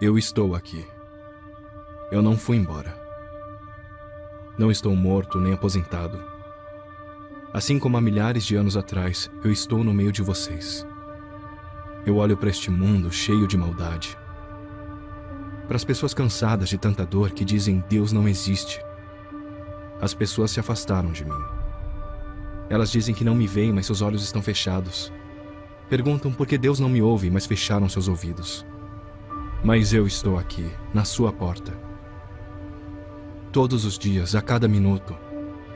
Eu estou aqui. Eu não fui embora. Não estou morto nem aposentado. Assim como há milhares de anos atrás, eu estou no meio de vocês. Eu olho para este mundo cheio de maldade. Para as pessoas cansadas de tanta dor que dizem Deus não existe. As pessoas se afastaram de mim. Elas dizem que não me veem, mas seus olhos estão fechados. Perguntam por que Deus não me ouve, mas fecharam seus ouvidos. Mas eu estou aqui, na sua porta. Todos os dias, a cada minuto,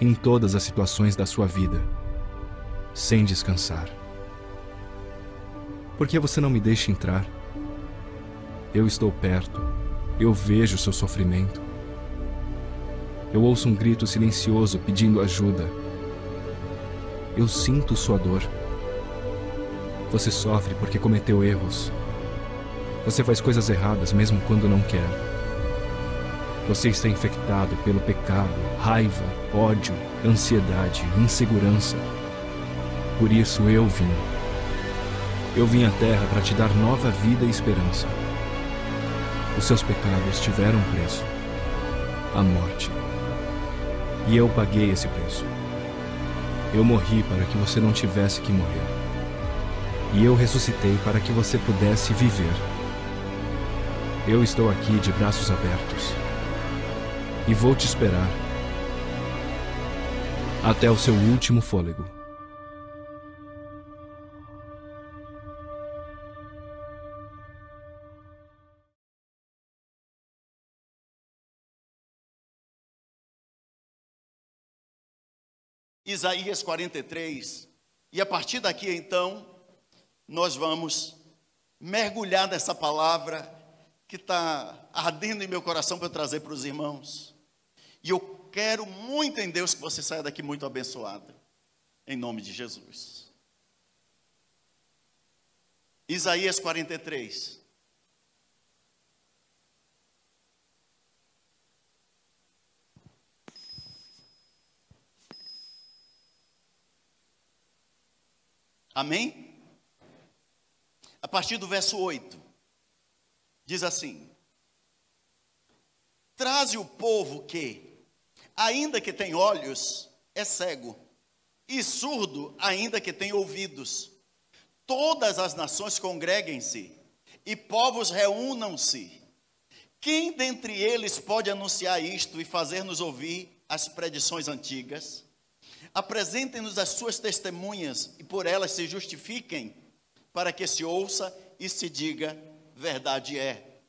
em todas as situações da sua vida, sem descansar. Por que você não me deixa entrar? Eu estou perto, eu vejo seu sofrimento. Eu ouço um grito silencioso pedindo ajuda. Eu sinto sua dor. Você sofre porque cometeu erros. Você faz coisas erradas mesmo quando não quer. Você está infectado pelo pecado, raiva, ódio, ansiedade, insegurança. Por isso eu vim. Eu vim à Terra para te dar nova vida e esperança. Os seus pecados tiveram preço a morte. E eu paguei esse preço. Eu morri para que você não tivesse que morrer e eu ressuscitei para que você pudesse viver. Eu estou aqui de braços abertos e vou te esperar até o seu último fôlego. Isaías 43, e a partir daqui então, nós vamos mergulhar nessa palavra que está ardendo em meu coração para eu trazer para os irmãos. E eu quero muito em Deus que você saia daqui muito abençoado, em nome de Jesus. Isaías 43. Amém? a partir do verso 8, diz assim: Traze o povo que, ainda que tem olhos, é cego, e surdo, ainda que tem ouvidos. Todas as nações congreguem-se, e povos reúnam-se. Quem dentre eles pode anunciar isto e fazer-nos ouvir as predições antigas? Apresentem-nos as suas testemunhas e por elas se justifiquem para que se ouça e se diga: verdade é.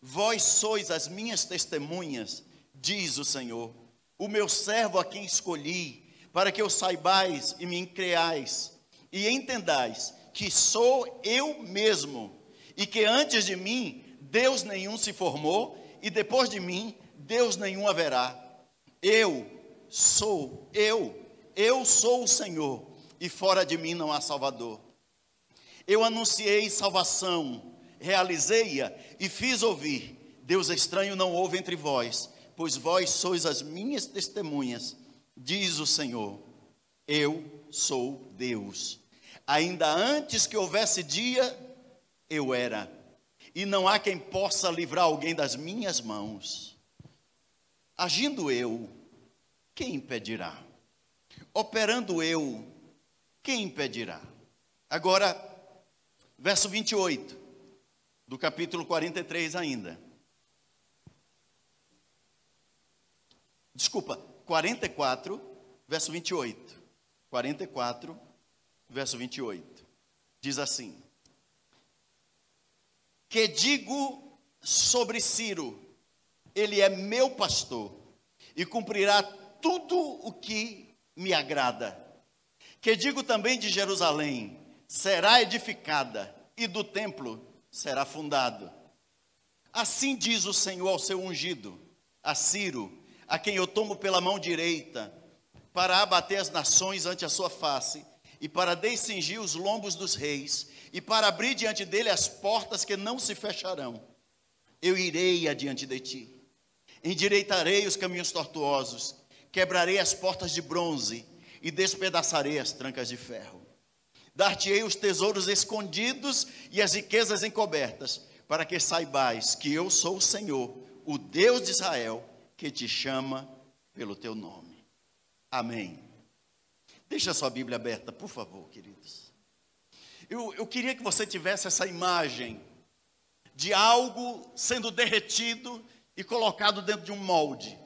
Vós sois as minhas testemunhas, diz o Senhor, o meu servo a quem escolhi, para que eu saibais e me creais e entendais que sou eu mesmo, e que antes de mim Deus nenhum se formou, e depois de mim Deus nenhum haverá. Eu sou eu, eu sou o Senhor, e fora de mim não há Salvador. Eu anunciei salvação, realizei-a e fiz ouvir. Deus estranho não houve entre vós, pois vós sois as minhas testemunhas, diz o Senhor. Eu sou Deus. Ainda antes que houvesse dia, eu era. E não há quem possa livrar alguém das minhas mãos. Agindo eu, quem impedirá? Operando eu, quem impedirá? Agora, Verso 28, do capítulo 43 ainda. Desculpa, 44, verso 28. 44, verso 28. Diz assim: Que digo sobre Ciro, ele é meu pastor e cumprirá tudo o que me agrada. Que digo também de Jerusalém, será edificada e do templo será fundado. Assim diz o Senhor ao seu ungido, a Ciro, a quem eu tomo pela mão direita, para abater as nações ante a sua face, e para descingir os lombos dos reis, e para abrir diante dele as portas que não se fecharão. Eu irei adiante de ti, endireitarei os caminhos tortuosos, quebrarei as portas de bronze e despedaçarei as trancas de ferro. Dar-te-ei os tesouros escondidos e as riquezas encobertas, para que saibais que eu sou o Senhor, o Deus de Israel, que te chama pelo teu nome. Amém. Deixa a sua Bíblia aberta, por favor, queridos. Eu, eu queria que você tivesse essa imagem de algo sendo derretido e colocado dentro de um molde.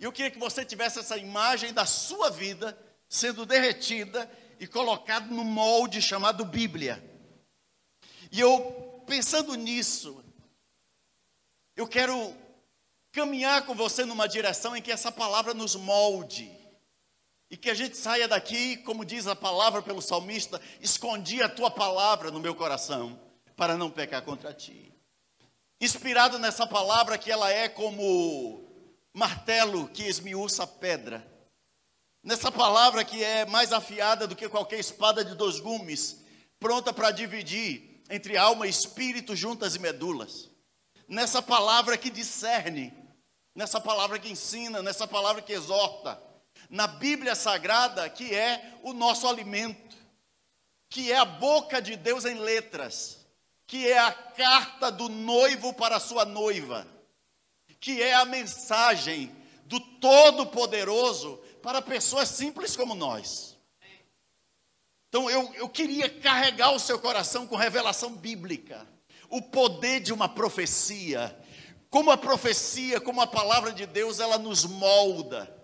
Eu queria que você tivesse essa imagem da sua vida sendo derretida e colocada no molde chamado Bíblia. E eu, pensando nisso, eu quero caminhar com você numa direção em que essa palavra nos molde. E que a gente saia daqui, como diz a palavra pelo salmista, escondi a tua palavra no meu coração, para não pecar contra ti. Inspirado nessa palavra que ela é como martelo que esmiuça a pedra. Nessa palavra que é mais afiada do que qualquer espada de dois gumes, pronta para dividir entre alma e espírito, juntas e medulas. Nessa palavra que discerne, nessa palavra que ensina, nessa palavra que exorta. Na Bíblia Sagrada, que é o nosso alimento, que é a boca de Deus em letras, que é a carta do noivo para a sua noiva que é a mensagem do Todo-Poderoso para pessoas simples como nós. Então eu, eu queria carregar o seu coração com revelação bíblica, o poder de uma profecia, como a profecia, como a palavra de Deus, ela nos molda,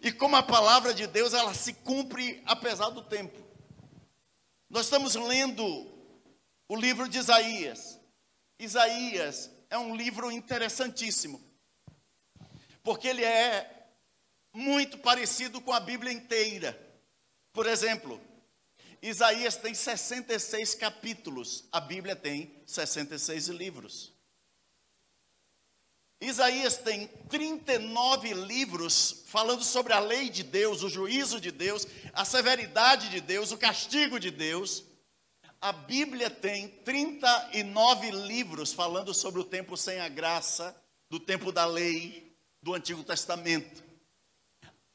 e como a palavra de Deus, ela se cumpre apesar do tempo. Nós estamos lendo o livro de Isaías. Isaías é um livro interessantíssimo porque ele é muito parecido com a Bíblia inteira. Por exemplo, Isaías tem 66 capítulos, a Bíblia tem 66 livros. Isaías tem 39 livros falando sobre a lei de Deus, o juízo de Deus, a severidade de Deus, o castigo de Deus. A Bíblia tem 39 livros falando sobre o tempo sem a graça, do tempo da lei, do Antigo Testamento.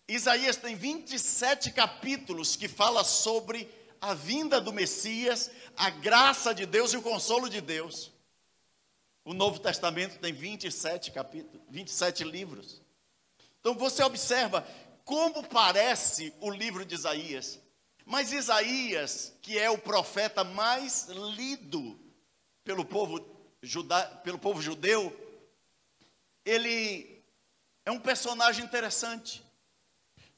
Isaías tem 27 capítulos que fala sobre a vinda do Messias, a graça de Deus e o consolo de Deus. O Novo Testamento tem 27 capítulos, 27 livros. Então você observa como parece o livro de Isaías. Mas Isaías, que é o profeta mais lido pelo povo, juda, pelo povo judeu, ele é um personagem interessante,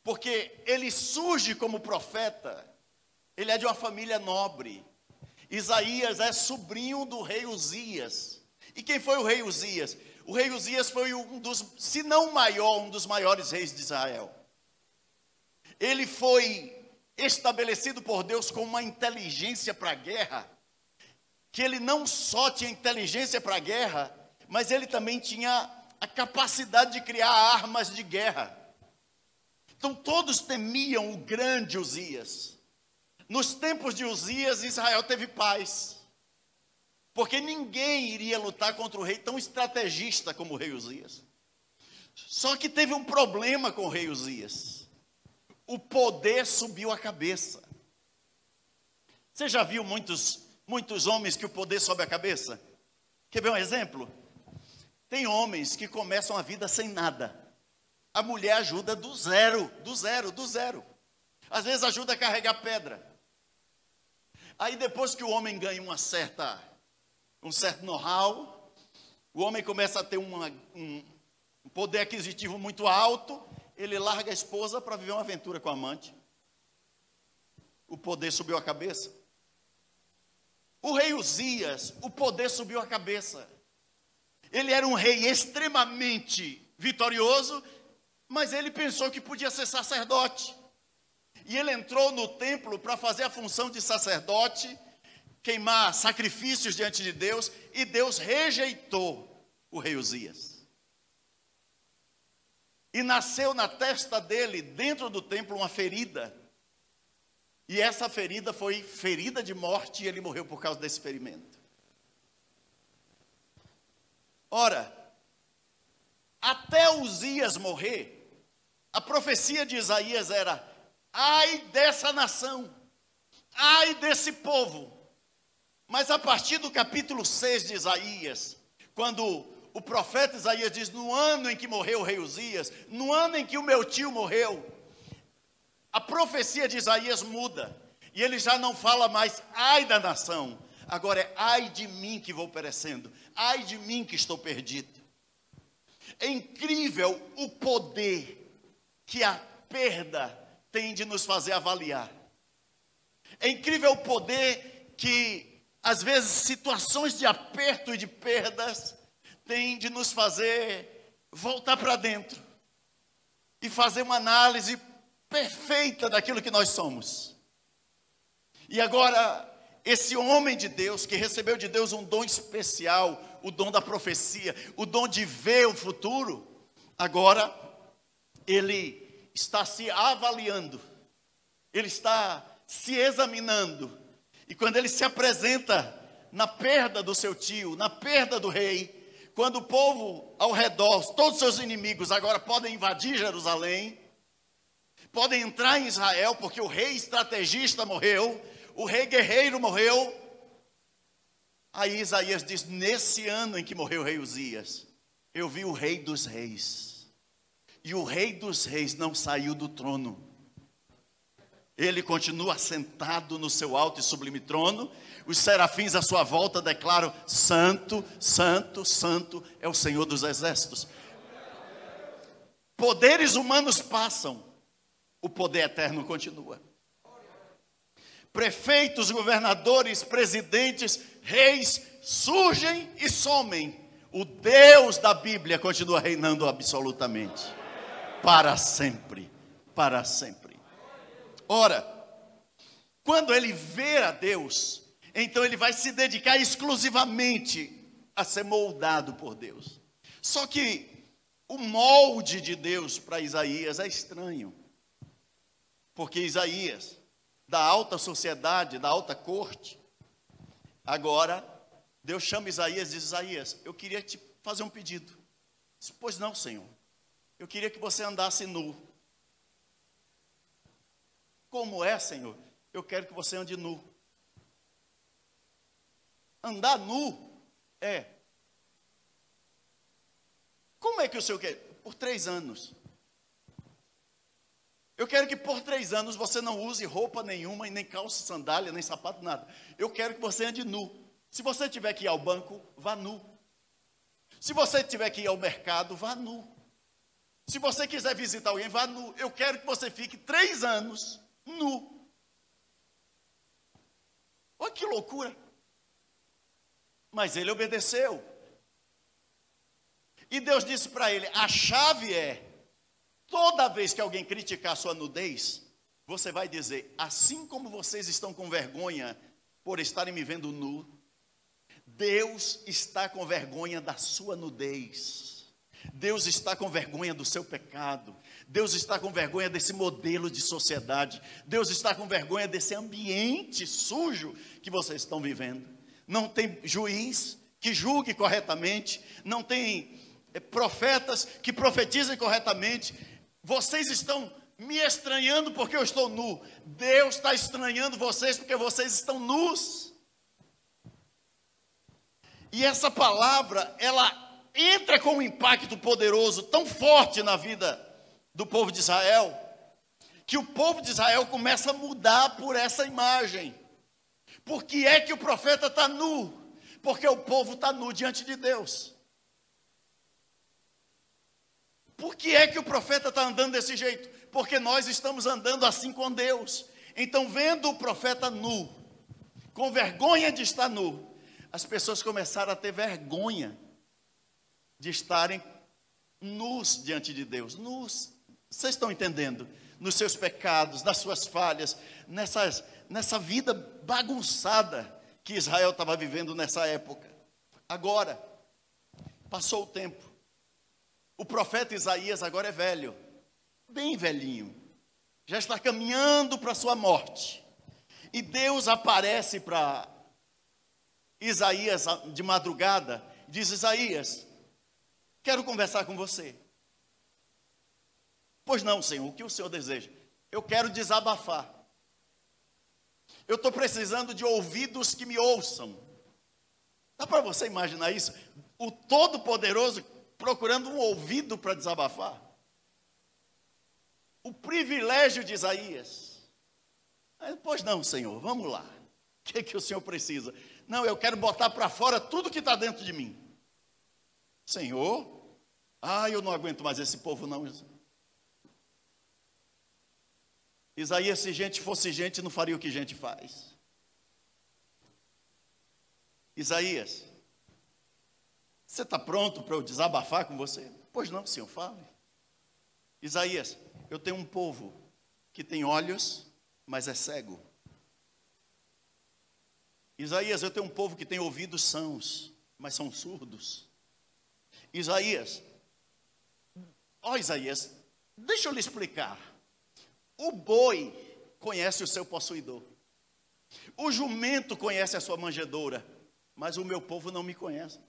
porque ele surge como profeta, ele é de uma família nobre. Isaías é sobrinho do rei Uzias. E quem foi o rei Uzias? O rei Uzias foi um dos, se não maior, um dos maiores reis de Israel. Ele foi estabelecido por Deus com uma inteligência para a guerra, que ele não só tinha inteligência para a guerra, mas ele também tinha a capacidade de criar armas de guerra. Então todos temiam o grande Uzias. Nos tempos de Uzias, Israel teve paz. Porque ninguém iria lutar contra o rei tão estrategista como o rei Uzias. Só que teve um problema com o rei Uzias. O poder subiu a cabeça. Você já viu muitos, muitos homens que o poder sobe a cabeça? Quer ver um exemplo? Tem homens que começam a vida sem nada. A mulher ajuda do zero, do zero, do zero. Às vezes ajuda a carregar pedra. Aí depois que o homem ganha uma certa, um certo know-how, o homem começa a ter uma, um poder aquisitivo muito alto, ele larga a esposa para viver uma aventura com a amante. O poder subiu a cabeça. O rei Uzias, o poder subiu a cabeça. Ele era um rei extremamente vitorioso, mas ele pensou que podia ser sacerdote. E ele entrou no templo para fazer a função de sacerdote, queimar sacrifícios diante de Deus, e Deus rejeitou o rei Uzias. E nasceu na testa dele, dentro do templo, uma ferida. E essa ferida foi ferida de morte, e ele morreu por causa desse ferimento. Ora, até Uzias morrer, a profecia de Isaías era: ai dessa nação, ai desse povo, Mas a partir do capítulo 6 de Isaías, quando o profeta Isaías diz: No ano em que morreu o rei Uzias, no ano em que o meu tio morreu, a profecia de Isaías muda. E ele já não fala mais, ai da nação, agora é ai de mim que vou perecendo, ai de mim que estou perdido. É incrível o poder que a perda tem de nos fazer avaliar. É incrível o poder que, às vezes, situações de aperto e de perdas têm de nos fazer voltar para dentro e fazer uma análise perfeita daquilo que nós somos. E agora, esse homem de Deus, que recebeu de Deus um dom especial, o dom da profecia, o dom de ver o futuro, agora ele está se avaliando, ele está se examinando, e quando ele se apresenta na perda do seu tio, na perda do rei, quando o povo ao redor, todos os seus inimigos agora podem invadir Jerusalém, podem entrar em Israel, porque o rei estrategista morreu, o rei guerreiro morreu. Aí Isaías diz: Nesse ano em que morreu o rei Uzias, eu vi o rei dos reis, e o rei dos reis não saiu do trono. Ele continua sentado no seu alto e sublime trono. Os serafins à sua volta declaram: Santo, Santo, Santo é o Senhor dos exércitos. Poderes humanos passam, o poder eterno continua. Prefeitos, governadores, presidentes, reis surgem e somem. O Deus da Bíblia continua reinando absolutamente. Para sempre. Para sempre. Ora, quando ele vê a Deus, então ele vai se dedicar exclusivamente a ser moldado por Deus. Só que o molde de Deus para Isaías é estranho. Porque Isaías, da alta sociedade, da alta corte, agora Deus chama Isaías e diz: Isaías, eu queria te fazer um pedido. Pois não, Senhor. Eu queria que você andasse nu. Como é, Senhor? Eu quero que você ande nu. Andar nu é. Como é que o Senhor quer? Por três anos. Eu quero que por três anos você não use roupa nenhuma, nem calça, sandália, nem sapato, nada. Eu quero que você ande nu. Se você tiver que ir ao banco, vá nu. Se você tiver que ir ao mercado, vá nu. Se você quiser visitar alguém, vá nu. Eu quero que você fique três anos nu. Olha que loucura. Mas ele obedeceu. E Deus disse para ele: a chave é Toda vez que alguém criticar sua nudez, você vai dizer: assim como vocês estão com vergonha por estarem me vendo nu, Deus está com vergonha da sua nudez. Deus está com vergonha do seu pecado. Deus está com vergonha desse modelo de sociedade. Deus está com vergonha desse ambiente sujo que vocês estão vivendo. Não tem juiz que julgue corretamente, não tem eh, profetas que profetizem corretamente, vocês estão me estranhando porque eu estou nu. Deus está estranhando vocês porque vocês estão nus. E essa palavra, ela entra com um impacto poderoso, tão forte na vida do povo de Israel, que o povo de Israel começa a mudar por essa imagem. Por que é que o profeta está nu? Porque o povo está nu diante de Deus. Por que é que o profeta está andando desse jeito? Porque nós estamos andando assim com Deus. Então, vendo o profeta nu, com vergonha de estar nu, as pessoas começaram a ter vergonha de estarem nus diante de Deus. Nus. Vocês estão entendendo? Nos seus pecados, nas suas falhas, nessas, nessa vida bagunçada que Israel estava vivendo nessa época. Agora, passou o tempo. O profeta Isaías agora é velho, bem velhinho, já está caminhando para a sua morte. E Deus aparece para Isaías de madrugada, diz: Isaías, quero conversar com você. Pois não, Senhor, o que o Senhor deseja? Eu quero desabafar. Eu estou precisando de ouvidos que me ouçam. Dá para você imaginar isso? O Todo-Poderoso procurando um ouvido para desabafar. O privilégio de Isaías. Pois não, Senhor, vamos lá. O que, é que o Senhor precisa? Não, eu quero botar para fora tudo que está dentro de mim. Senhor, ah, eu não aguento mais esse povo, não. Isaías, se gente fosse gente, não faria o que gente faz. Isaías, você está pronto para eu desabafar com você? Pois não, Senhor, fale. Isaías, eu tenho um povo que tem olhos, mas é cego. Isaías, eu tenho um povo que tem ouvidos sãos, mas são surdos. Isaías, ó oh, Isaías, deixa eu lhe explicar. O boi conhece o seu possuidor. O jumento conhece a sua manjedoura mas o meu povo não me conhece.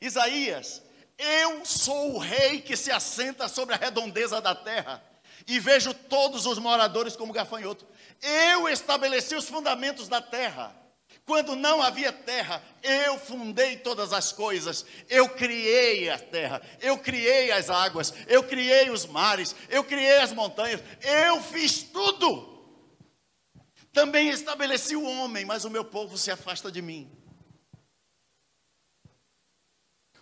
Isaías, eu sou o rei que se assenta sobre a redondeza da terra e vejo todos os moradores como gafanhoto. Eu estabeleci os fundamentos da terra. Quando não havia terra, eu fundei todas as coisas. Eu criei a terra, eu criei as águas, eu criei os mares, eu criei as montanhas. Eu fiz tudo. Também estabeleci o homem, mas o meu povo se afasta de mim.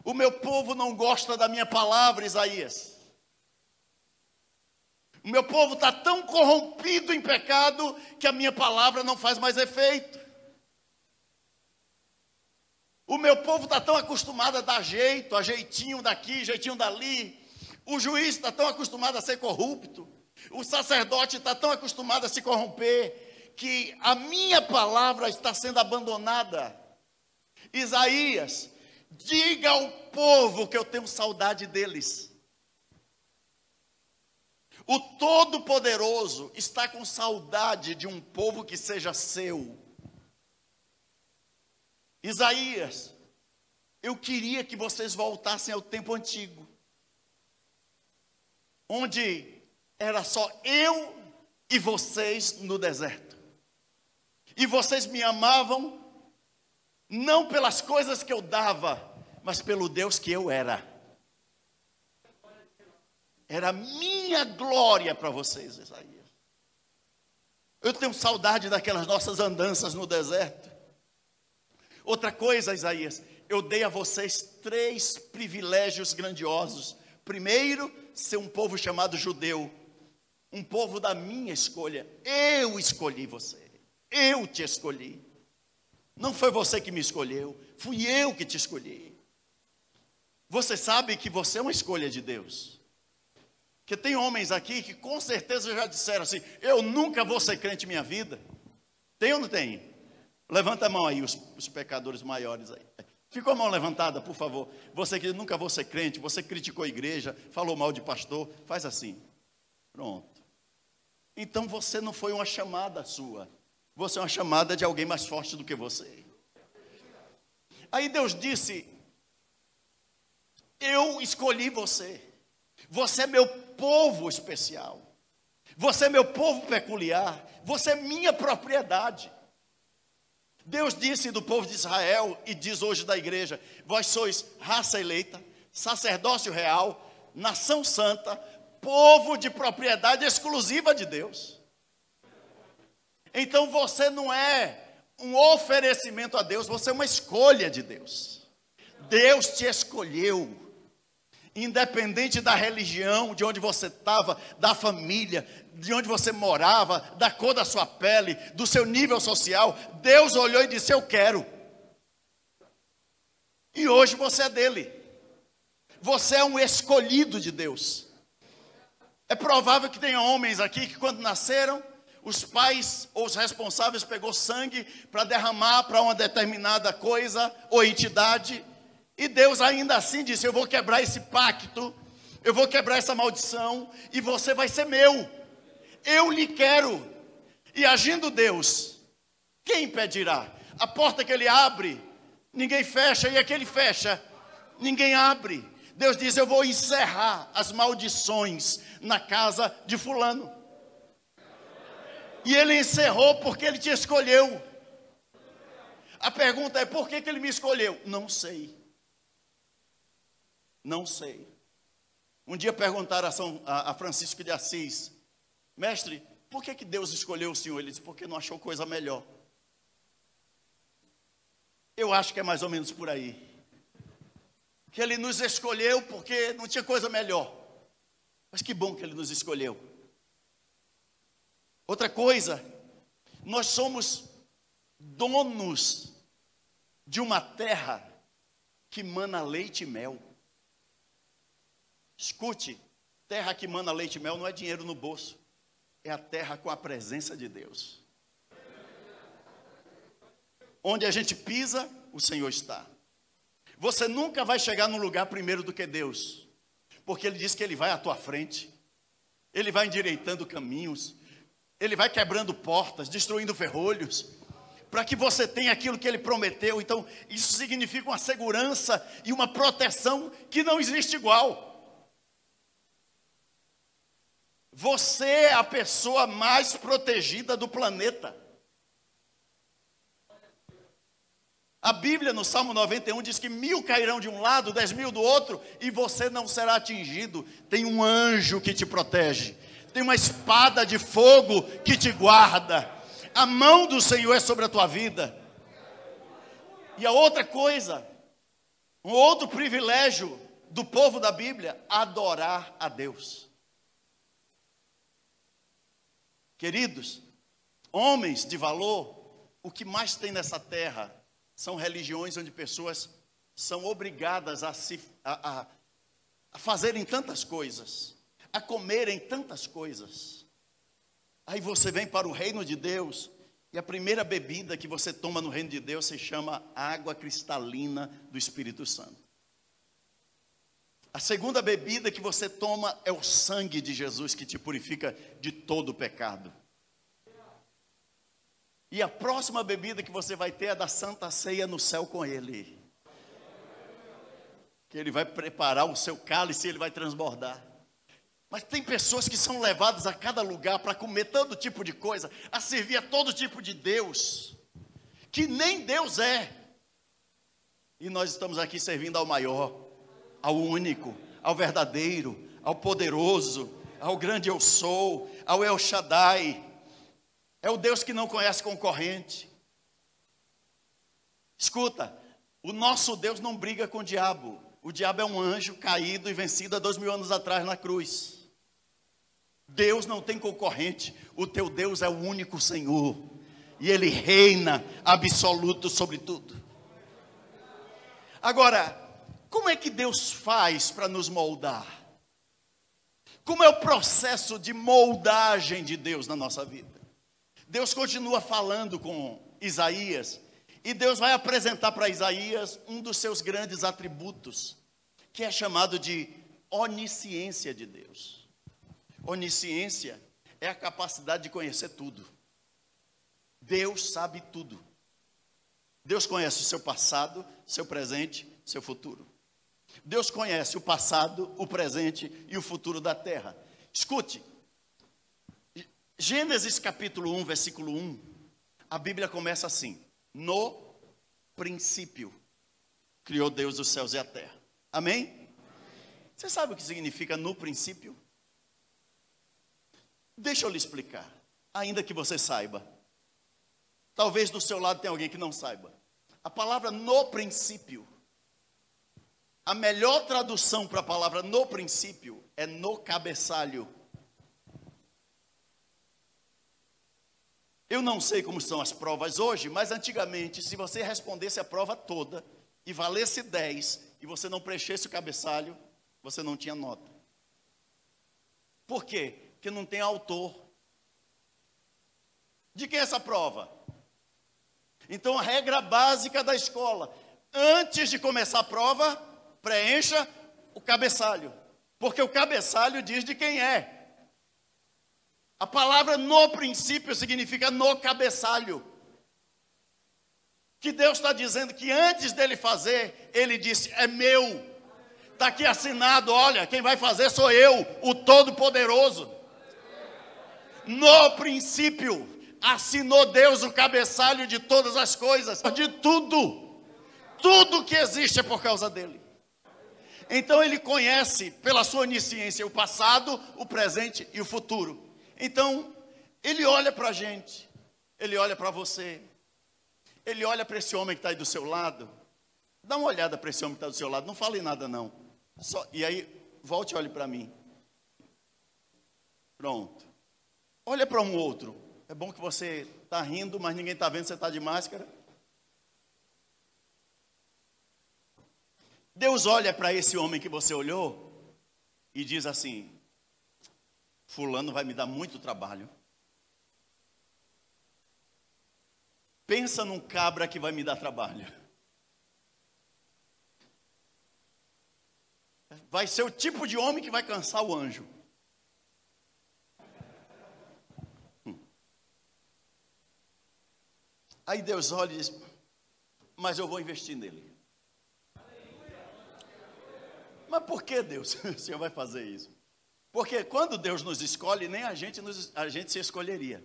O meu povo não gosta da minha palavra, Isaías. O meu povo está tão corrompido em pecado que a minha palavra não faz mais efeito. O meu povo está tão acostumado a dar jeito, a jeitinho daqui, jeitinho dali. O juiz está tão acostumado a ser corrupto. O sacerdote está tão acostumado a se corromper que a minha palavra está sendo abandonada. Isaías, diga ao povo que eu tenho saudade deles. O Todo-Poderoso está com saudade de um povo que seja seu. Isaías, eu queria que vocês voltassem ao tempo antigo, onde era só eu e vocês no deserto. E vocês me amavam não pelas coisas que eu dava, mas pelo Deus que eu era. Era minha glória para vocês, Isaías. Eu tenho saudade daquelas nossas andanças no deserto. Outra coisa, Isaías, eu dei a vocês três privilégios grandiosos. Primeiro, ser um povo chamado judeu, um povo da minha escolha. Eu escolhi você. Eu te escolhi. Não foi você que me escolheu, fui eu que te escolhi. Você sabe que você é uma escolha de Deus. Que tem homens aqui que com certeza já disseram assim: Eu nunca vou ser crente minha vida. Tem ou não tem? Levanta a mão aí, os, os pecadores maiores aí. Ficou a mão levantada, por favor. Você que nunca ser crente, você criticou a igreja, falou mal de pastor, faz assim. Pronto. Então você não foi uma chamada sua. Você é uma chamada de alguém mais forte do que você. Aí Deus disse: Eu escolhi você. Você é meu povo especial. Você é meu povo peculiar. Você é minha propriedade. Deus disse do povo de Israel e diz hoje da igreja: Vós sois raça eleita, sacerdócio real, nação santa, povo de propriedade exclusiva de Deus. Então você não é um oferecimento a Deus, você é uma escolha de Deus. Deus te escolheu, independente da religião, de onde você estava, da família, de onde você morava, da cor da sua pele, do seu nível social. Deus olhou e disse: Eu quero. E hoje você é dele. Você é um escolhido de Deus. É provável que tenha homens aqui que, quando nasceram, os pais ou os responsáveis pegou sangue para derramar para uma determinada coisa ou entidade, e Deus ainda assim disse: Eu vou quebrar esse pacto, eu vou quebrar essa maldição, e você vai ser meu. Eu lhe quero. E agindo Deus, quem impedirá? A porta que ele abre, ninguém fecha, e aquele fecha, ninguém abre. Deus diz: Eu vou encerrar as maldições na casa de Fulano. E ele encerrou porque ele te escolheu. A pergunta é: por que, que ele me escolheu? Não sei. Não sei. Um dia perguntaram a, São, a, a Francisco de Assis, mestre, por que, que Deus escolheu o senhor? Ele disse, porque não achou coisa melhor. Eu acho que é mais ou menos por aí. Que ele nos escolheu porque não tinha coisa melhor. Mas que bom que ele nos escolheu. Outra coisa, nós somos donos de uma terra que mana leite e mel. Escute, terra que mana leite e mel não é dinheiro no bolso, é a terra com a presença de Deus. Onde a gente pisa, o Senhor está. Você nunca vai chegar num lugar primeiro do que Deus, porque Ele diz que Ele vai à tua frente, Ele vai endireitando caminhos, Ele vai quebrando portas, destruindo ferrolhos, para que você tenha aquilo que Ele prometeu. Então, isso significa uma segurança e uma proteção que não existe igual. Você é a pessoa mais protegida do planeta. A Bíblia, no Salmo 91, diz que mil cairão de um lado, dez mil do outro, e você não será atingido. Tem um anjo que te protege, tem uma espada de fogo que te guarda. A mão do Senhor é sobre a tua vida. E a outra coisa, um outro privilégio do povo da Bíblia, adorar a Deus. Queridos, homens de valor, o que mais tem nessa terra são religiões onde pessoas são obrigadas a, se, a, a, a fazerem tantas coisas, a comerem tantas coisas. Aí você vem para o reino de Deus, e a primeira bebida que você toma no reino de Deus se chama água cristalina do Espírito Santo. A segunda bebida que você toma é o sangue de Jesus que te purifica de todo o pecado. E a próxima bebida que você vai ter é da Santa Ceia no céu com Ele. Que Ele vai preparar o seu cálice e Ele vai transbordar. Mas tem pessoas que são levadas a cada lugar para comer todo tipo de coisa, a servir a todo tipo de Deus, que nem Deus é. E nós estamos aqui servindo ao maior, ao único, ao verdadeiro, ao poderoso, ao grande eu sou, ao El Shaddai, é o Deus que não conhece concorrente. Escuta, o nosso Deus não briga com o diabo. O diabo é um anjo caído e vencido há dois mil anos atrás na cruz. Deus não tem concorrente. O teu Deus é o único Senhor. E Ele reina absoluto sobre tudo. Agora, como é que Deus faz para nos moldar? Como é o processo de moldagem de Deus na nossa vida? Deus continua falando com Isaías, e Deus vai apresentar para Isaías um dos seus grandes atributos, que é chamado de onisciência de Deus. Onisciência é a capacidade de conhecer tudo. Deus sabe tudo. Deus conhece o seu passado, seu presente, seu futuro. Deus conhece o passado, o presente e o futuro da terra. Escute, Gênesis capítulo 1, versículo 1, a Bíblia começa assim: No princípio criou Deus os céus e a terra. Amém? Você sabe o que significa no princípio? Deixa eu lhe explicar, ainda que você saiba. Talvez do seu lado tenha alguém que não saiba. A palavra no princípio, a melhor tradução para a palavra no princípio é no cabeçalho. Eu não sei como são as provas hoje, mas antigamente, se você respondesse a prova toda e valesse 10 e você não preenchesse o cabeçalho, você não tinha nota. Por quê? Porque não tem autor. De quem é essa prova? Então, a regra básica da escola: antes de começar a prova, preencha o cabeçalho, porque o cabeçalho diz de quem é. A palavra no princípio significa no cabeçalho. Que Deus está dizendo que antes dele fazer, ele disse: é meu. Está aqui assinado: olha, quem vai fazer sou eu, o Todo-Poderoso. No princípio, assinou Deus o cabeçalho de todas as coisas, de tudo. Tudo que existe é por causa dele. Então ele conhece pela sua onisciência o passado, o presente e o futuro. Então ele olha para a gente, ele olha para você, ele olha para esse homem que está aí do seu lado. Dá uma olhada para esse homem que está do seu lado, não fale nada não. Só, e aí, volte e olhe para mim. Pronto. Olha para um outro. É bom que você está rindo, mas ninguém está vendo, você está de máscara. Deus olha para esse homem que você olhou e diz assim: Fulano vai me dar muito trabalho. Pensa num cabra que vai me dar trabalho. Vai ser o tipo de homem que vai cansar o anjo. Hum. Aí Deus olha e diz: Mas eu vou investir nele. Mas por que Deus? O Senhor vai fazer isso? Porque quando Deus nos escolhe, nem a gente, nos, a gente se escolheria.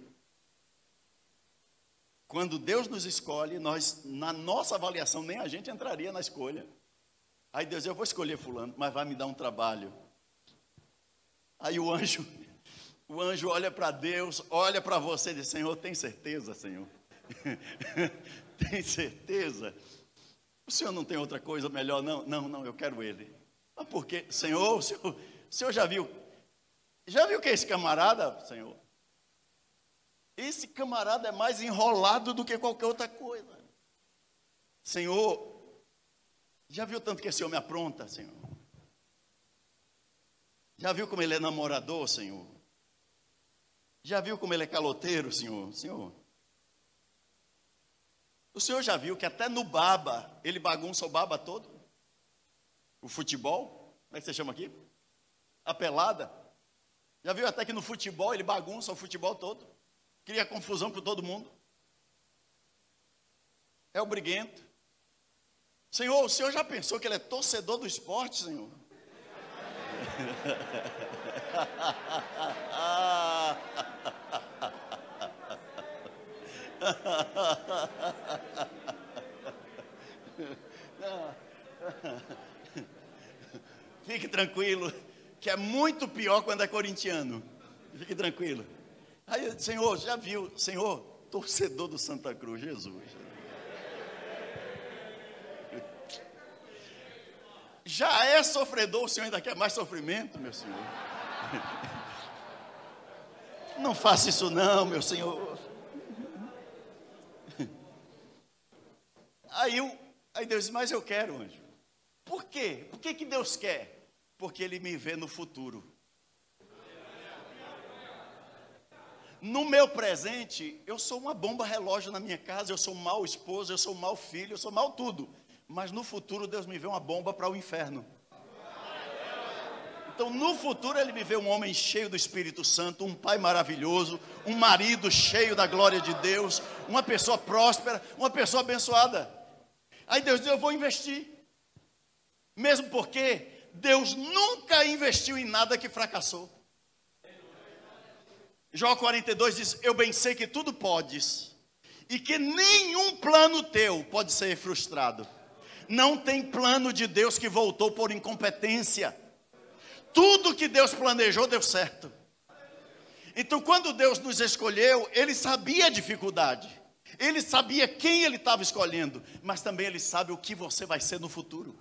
Quando Deus nos escolhe, nós, na nossa avaliação, nem a gente entraria na escolha. Aí Deus, eu vou escolher fulano, mas vai me dar um trabalho. Aí o anjo, o anjo olha para Deus, olha para você e diz, Senhor, tem certeza, Senhor? tem certeza? O Senhor não tem outra coisa melhor, não? Não, não, eu quero ele. Mas por quê? Senhor, o Senhor, o senhor já viu? Já viu que é esse camarada, Senhor? Esse camarada é mais enrolado do que qualquer outra coisa. Senhor, já viu tanto que esse homem apronta, Senhor? Já viu como ele é namorador, Senhor? Já viu como ele é caloteiro, Senhor? Senhor. O Senhor já viu que até no baba ele bagunça o baba todo? O futebol? Como é que você chama aqui? A pelada? Já viu até que no futebol ele bagunça o futebol todo? cria confusão com todo mundo. É o briguento. Senhor, o senhor já pensou que ele é torcedor do esporte, Senhor? Fique tranquilo, que é muito pior quando é corintiano. Fique tranquilo. Aí Senhor, já viu, Senhor, torcedor do Santa Cruz, Jesus. Já é sofredor, o Senhor ainda quer mais sofrimento, meu Senhor. Não faça isso não, meu Senhor. Aí, aí Deus disse, mas eu quero, anjo. Por quê? Por que, que Deus quer? Porque Ele me vê no futuro. No meu presente, eu sou uma bomba relógio na minha casa, eu sou um mau esposo, eu sou um mau filho, eu sou mau tudo. Mas no futuro, Deus me vê uma bomba para o inferno. Então, no futuro, Ele me vê um homem cheio do Espírito Santo, um pai maravilhoso, um marido cheio da glória de Deus, uma pessoa próspera, uma pessoa abençoada. Aí Deus diz: Eu vou investir. Mesmo porque Deus nunca investiu em nada que fracassou. Jó 42 diz: Eu bem sei que tudo podes, e que nenhum plano teu pode ser frustrado. Não tem plano de Deus que voltou por incompetência. Tudo que Deus planejou deu certo. Então, quando Deus nos escolheu, Ele sabia a dificuldade, Ele sabia quem Ele estava escolhendo, mas também Ele sabe o que você vai ser no futuro.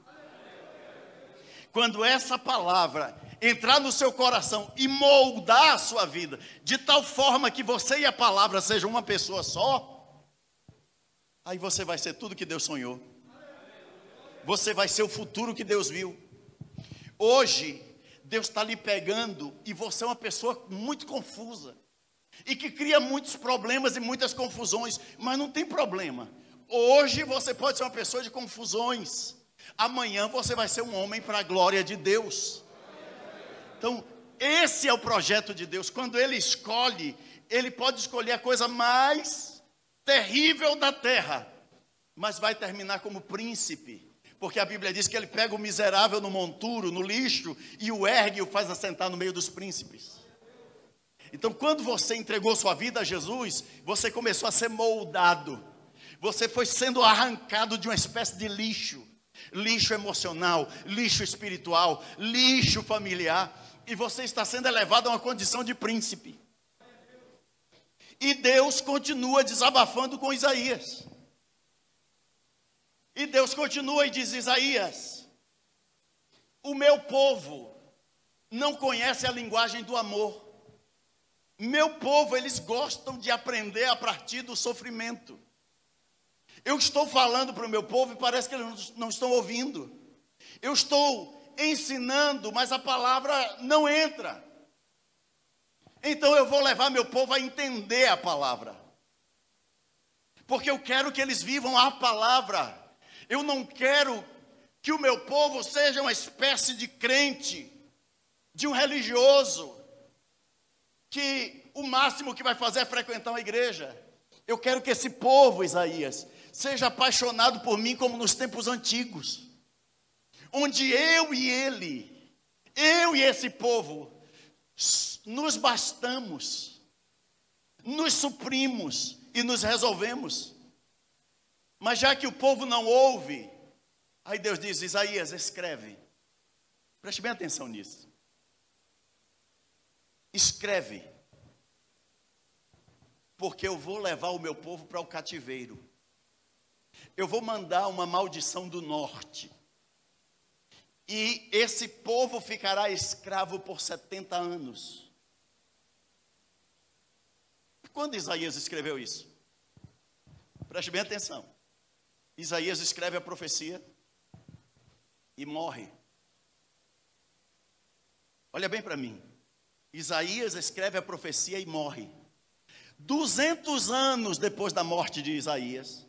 Quando essa palavra entrar no seu coração e moldar a sua vida, de tal forma que você e a palavra sejam uma pessoa só, aí você vai ser tudo que Deus sonhou. Você vai ser o futuro que Deus viu. Hoje, Deus está lhe pegando e você é uma pessoa muito confusa e que cria muitos problemas e muitas confusões, mas não tem problema. Hoje você pode ser uma pessoa de confusões, amanhã você vai ser um homem para a glória de Deus. Então, esse é o projeto de Deus. Quando Ele escolhe, Ele pode escolher a coisa mais terrível da terra, mas vai terminar como príncipe. Porque a Bíblia diz que ele pega o miserável no monturo, no lixo, e o ergue e o faz assentar no meio dos príncipes. Então, quando você entregou sua vida a Jesus, você começou a ser moldado. Você foi sendo arrancado de uma espécie de lixo lixo emocional, lixo espiritual, lixo familiar, e você está sendo elevado a uma condição de príncipe. E Deus continua desabafando com Isaías. E Deus continua e diz: Isaías, o meu povo não conhece a linguagem do amor. Meu povo, eles gostam de aprender a partir do sofrimento. Eu estou falando para o meu povo e parece que eles não estão ouvindo. Eu estou ensinando, mas a palavra não entra. Então eu vou levar meu povo a entender a palavra. Porque eu quero que eles vivam a palavra. Eu não quero que o meu povo seja uma espécie de crente, de um religioso, que o máximo que vai fazer é frequentar uma igreja. Eu quero que esse povo, Isaías, seja apaixonado por mim como nos tempos antigos, onde eu e ele, eu e esse povo, nos bastamos, nos suprimos e nos resolvemos. Mas já que o povo não ouve, aí Deus diz: Isaías, escreve. Preste bem atenção nisso. Escreve, porque eu vou levar o meu povo para o cativeiro eu vou mandar uma maldição do norte. E esse povo ficará escravo por 70 anos. Quando Isaías escreveu isso? Preste bem atenção. Isaías escreve a profecia e morre. Olha bem para mim. Isaías escreve a profecia e morre. 200 anos depois da morte de Isaías,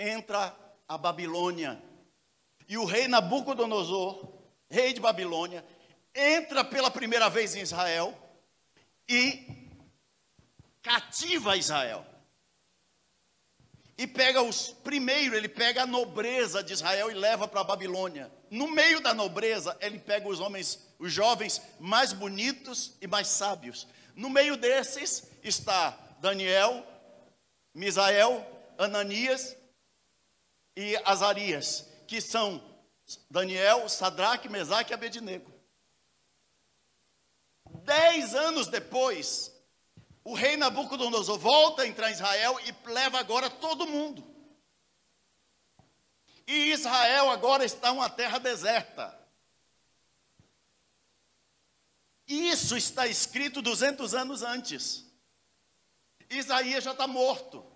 entra a Babilônia. E o rei Nabucodonosor, rei de Babilônia, entra pela primeira vez em Israel e cativa Israel. E pega os primeiro, ele pega a nobreza de Israel e leva para a Babilônia. No meio da nobreza, ele pega os homens, os jovens mais bonitos e mais sábios. No meio desses está Daniel, Misael, Ananias e Azarias, que são Daniel, Sadraque, Mesaque e Abednego. Dez anos depois, o rei Nabucodonosor volta a entrar em Israel e leva agora todo mundo. E Israel agora está uma terra deserta. Isso está escrito 200 anos antes. Isaías já está morto.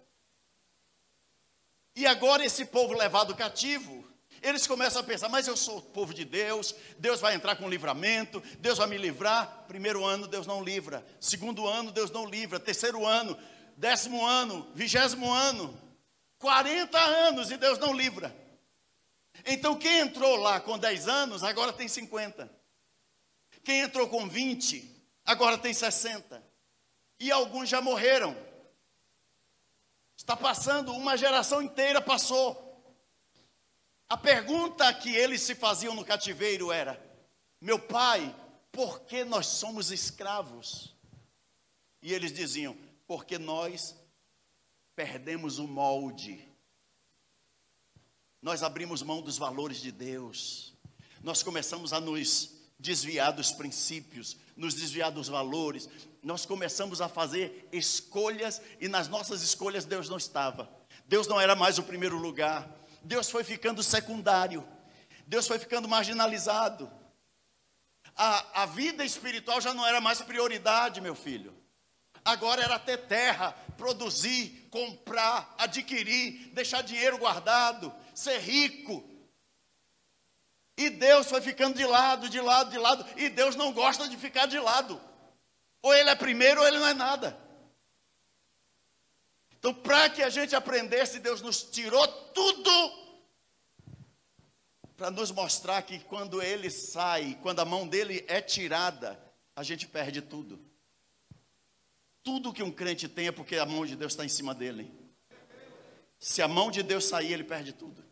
E agora esse povo levado cativo, eles começam a pensar, mas eu sou povo de Deus, Deus vai entrar com livramento, Deus vai me livrar. Primeiro ano, Deus não livra. Segundo ano, Deus não livra. Terceiro ano, décimo ano, vigésimo ano. 40 anos e Deus não livra. Então quem entrou lá com 10 anos, agora tem 50. Quem entrou com 20, agora tem 60. E alguns já morreram. Está passando, uma geração inteira passou. A pergunta que eles se faziam no cativeiro era: Meu pai, por que nós somos escravos? E eles diziam: Porque nós perdemos o molde. Nós abrimos mão dos valores de Deus. Nós começamos a nos desviar dos princípios, nos desviar dos valores, nós começamos a fazer escolhas e nas nossas escolhas Deus não estava. Deus não era mais o primeiro lugar. Deus foi ficando secundário. Deus foi ficando marginalizado. A, a vida espiritual já não era mais prioridade, meu filho. Agora era ter terra, produzir, comprar, adquirir, deixar dinheiro guardado, ser rico. E Deus foi ficando de lado, de lado, de lado. E Deus não gosta de ficar de lado. Ou ele é primeiro ou ele não é nada. Então, para que a gente aprendesse, Deus nos tirou tudo para nos mostrar que quando ele sai, quando a mão dele é tirada, a gente perde tudo. Tudo que um crente tem é porque a mão de Deus está em cima dele. Se a mão de Deus sair, ele perde tudo.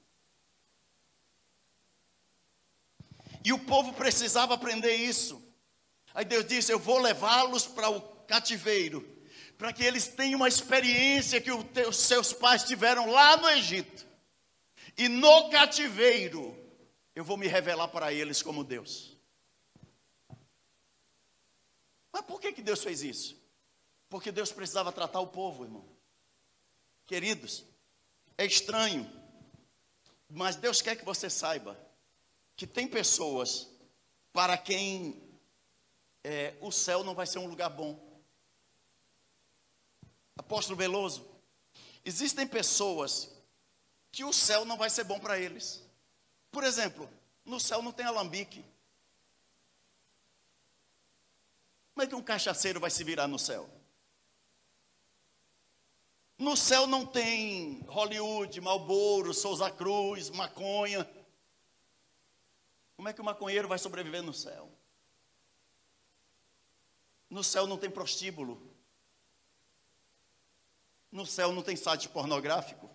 E o povo precisava aprender isso. Aí Deus disse: Eu vou levá-los para o cativeiro, para que eles tenham uma experiência que os seus pais tiveram lá no Egito. E no cativeiro, eu vou me revelar para eles como Deus. Mas por que, que Deus fez isso? Porque Deus precisava tratar o povo, irmão. Queridos, é estranho, mas Deus quer que você saiba que tem pessoas para quem é, o céu não vai ser um lugar bom. Apóstolo Veloso, existem pessoas que o céu não vai ser bom para eles. Por exemplo, no céu não tem alambique. Como é que um cachaceiro vai se virar no céu? No céu não tem Hollywood, Marlboro, Souza Cruz, maconha. Como é que o maconheiro vai sobreviver no céu? No céu não tem prostíbulo. No céu não tem site pornográfico.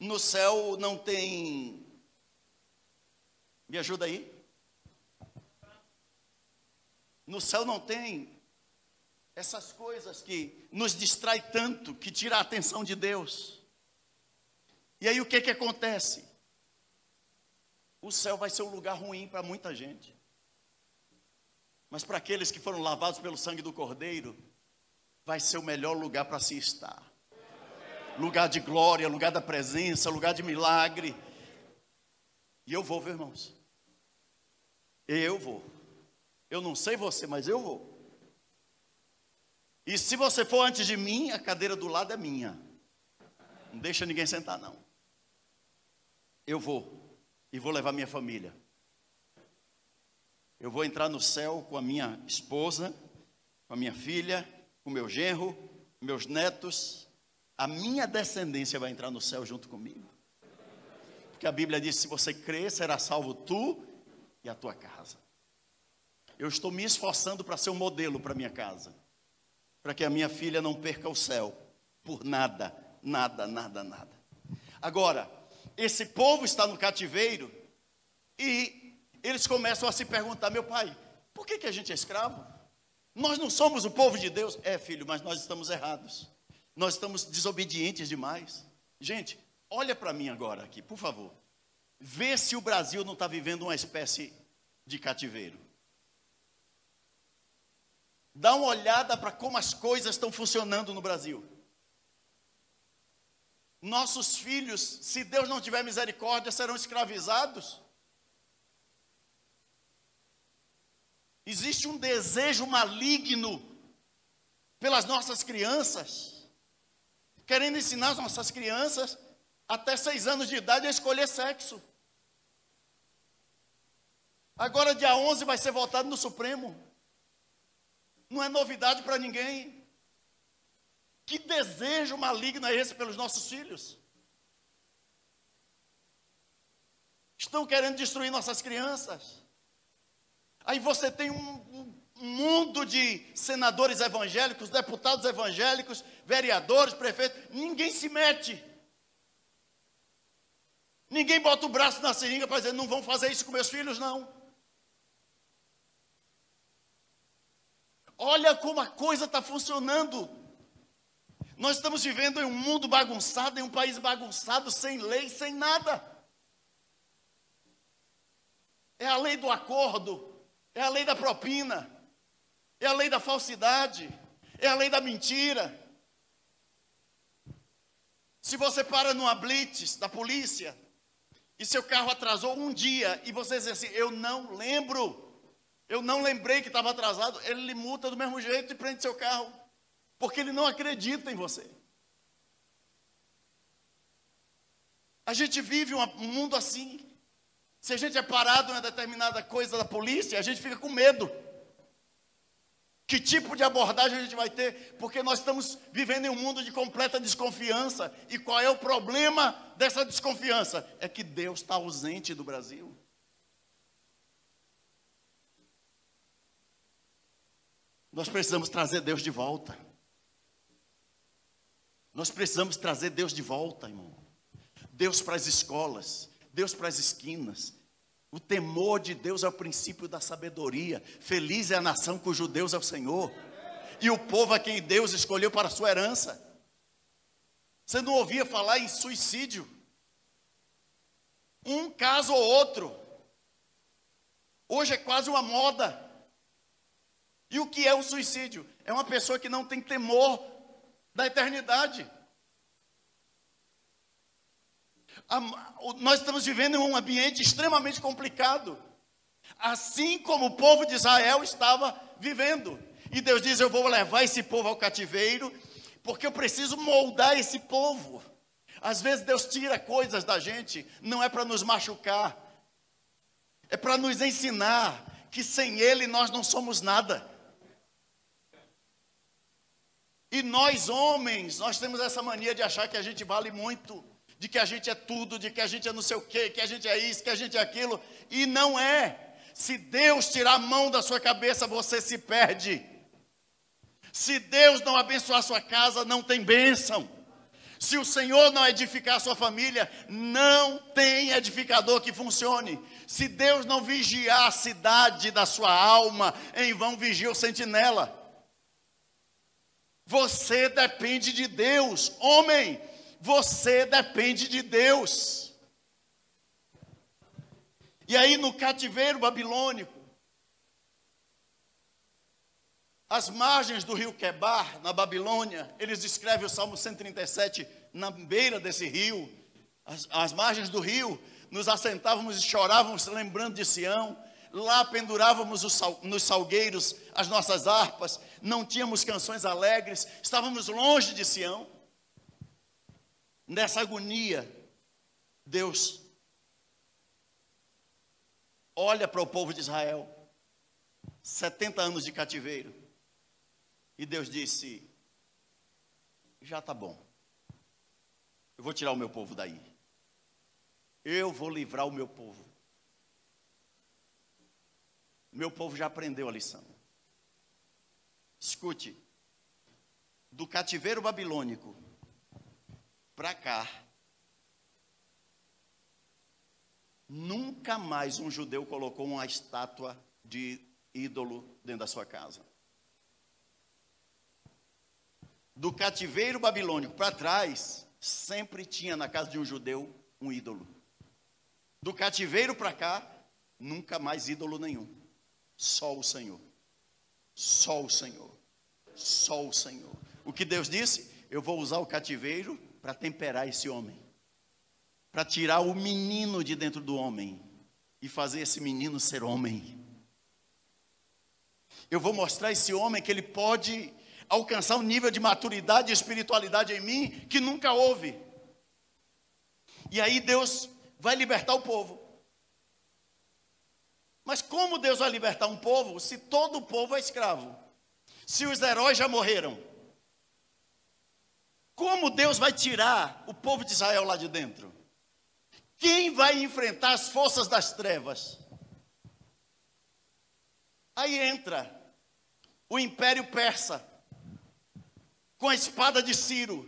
No céu não tem. Me ajuda aí? No céu não tem essas coisas que nos distrai tanto, que tira a atenção de Deus. E aí o que que acontece? O céu vai ser um lugar ruim para muita gente. Mas para aqueles que foram lavados pelo sangue do Cordeiro, vai ser o melhor lugar para se estar. Lugar de glória, lugar da presença, lugar de milagre. E eu vou, irmãos? Eu vou. Eu não sei você, mas eu vou. E se você for antes de mim, a cadeira do lado é minha. Não deixa ninguém sentar, não. Eu vou e vou levar minha família. Eu vou entrar no céu com a minha esposa, com a minha filha, com meu genro, meus netos. A minha descendência vai entrar no céu junto comigo. Porque a Bíblia diz: se você crer, será salvo tu e a tua casa. Eu estou me esforçando para ser um modelo para minha casa, para que a minha filha não perca o céu por nada, nada, nada, nada. Agora, esse povo está no cativeiro e eles começam a se perguntar: meu pai, por que, que a gente é escravo? Nós não somos o povo de Deus. É, filho, mas nós estamos errados. Nós estamos desobedientes demais. Gente, olha para mim agora aqui, por favor. Vê se o Brasil não está vivendo uma espécie de cativeiro. Dá uma olhada para como as coisas estão funcionando no Brasil. Nossos filhos, se Deus não tiver misericórdia, serão escravizados. Existe um desejo maligno pelas nossas crianças, querendo ensinar as nossas crianças até seis anos de idade a escolher sexo. Agora, dia 11, vai ser votado no Supremo. Não é novidade para ninguém. Que desejo maligno é esse pelos nossos filhos? Estão querendo destruir nossas crianças. Aí você tem um, mundo de senadores evangélicos, deputados evangélicos, vereadores, prefeitos, ninguém se mete. Ninguém bota o braço na seringa para dizer, não vão fazer isso com meus filhos, não. Olha como a coisa está funcionando. Nós estamos vivendo em um mundo bagunçado, em um país bagunçado, sem lei, sem nada. É a lei do acordo, é a lei da propina, é a lei da falsidade, é a lei da mentira. Se você para numa blitz da polícia e seu carro atrasou um dia e você diz assim: Eu não lembro, eu não lembrei que estava atrasado, ele lhe multa do mesmo jeito e prende seu carro porque ele não acredita em você. A gente vive um mundo assim. Se a gente é parado em determinada coisa da polícia, a gente fica com medo. Que tipo de abordagem a gente vai ter? Porque nós estamos vivendo em um mundo de completa desconfiança. E qual é o problema dessa desconfiança? É que Deus está ausente do Brasil. Nós precisamos trazer Deus de volta. Nós precisamos trazer Deus de volta, irmão. Deus para as escolas, Deus para as esquinas, O temor de Deus é o princípio da sabedoria. Feliz é a nação cujo Deus é o Senhor. E o povo a quem Deus escolheu para a sua herança. Você não ouvia falar em suicídio? Um caso ou outro. Hoje é quase uma moda. E o que é o suicídio? É uma pessoa que não tem temor da eternidade. Nós estamos vivendo em um ambiente extremamente complicado. Assim como o povo de Israel estava vivendo. E Deus diz: Eu vou levar esse povo ao cativeiro, porque eu preciso moldar esse povo. Às vezes Deus tira coisas da gente, não é para nos machucar, é para nos ensinar que sem Ele nós não somos nada. E nós, homens, nós temos essa mania de achar que a gente vale muito de que a gente é tudo, de que a gente é não sei o quê, que a gente é isso, que a gente é aquilo, e não é. Se Deus tirar a mão da sua cabeça, você se perde. Se Deus não abençoar sua casa, não tem bênção. Se o Senhor não edificar a sua família, não tem edificador que funcione. Se Deus não vigiar a cidade da sua alma, em vão vigia o sentinela. Você depende de Deus, homem. Você depende de Deus. E aí no cativeiro babilônico, as margens do rio Quebar, na Babilônia, eles descrevem o Salmo 137 na beira desse rio, as, as margens do rio, nos assentávamos e chorávamos lembrando de Sião, lá pendurávamos sal, nos salgueiros as nossas harpas, não tínhamos canções alegres, estávamos longe de Sião. Nessa agonia, Deus olha para o povo de Israel, 70 anos de cativeiro, e Deus disse: Já está bom, eu vou tirar o meu povo daí, eu vou livrar o meu povo. Meu povo já aprendeu a lição. Escute, do cativeiro babilônico para cá. Nunca mais um judeu colocou uma estátua de ídolo dentro da sua casa. Do cativeiro babilônico para trás, sempre tinha na casa de um judeu um ídolo. Do cativeiro para cá, nunca mais ídolo nenhum. Só o Senhor. Só o Senhor. Só o Senhor. O que Deus disse? Eu vou usar o cativeiro para temperar esse homem, para tirar o menino de dentro do homem e fazer esse menino ser homem. Eu vou mostrar esse homem que ele pode alcançar um nível de maturidade e espiritualidade em mim que nunca houve. E aí Deus vai libertar o povo. Mas como Deus vai libertar um povo se todo o povo é escravo? Se os heróis já morreram? Como Deus vai tirar o povo de Israel lá de dentro? Quem vai enfrentar as forças das trevas? Aí entra o Império Persa, com a espada de Ciro,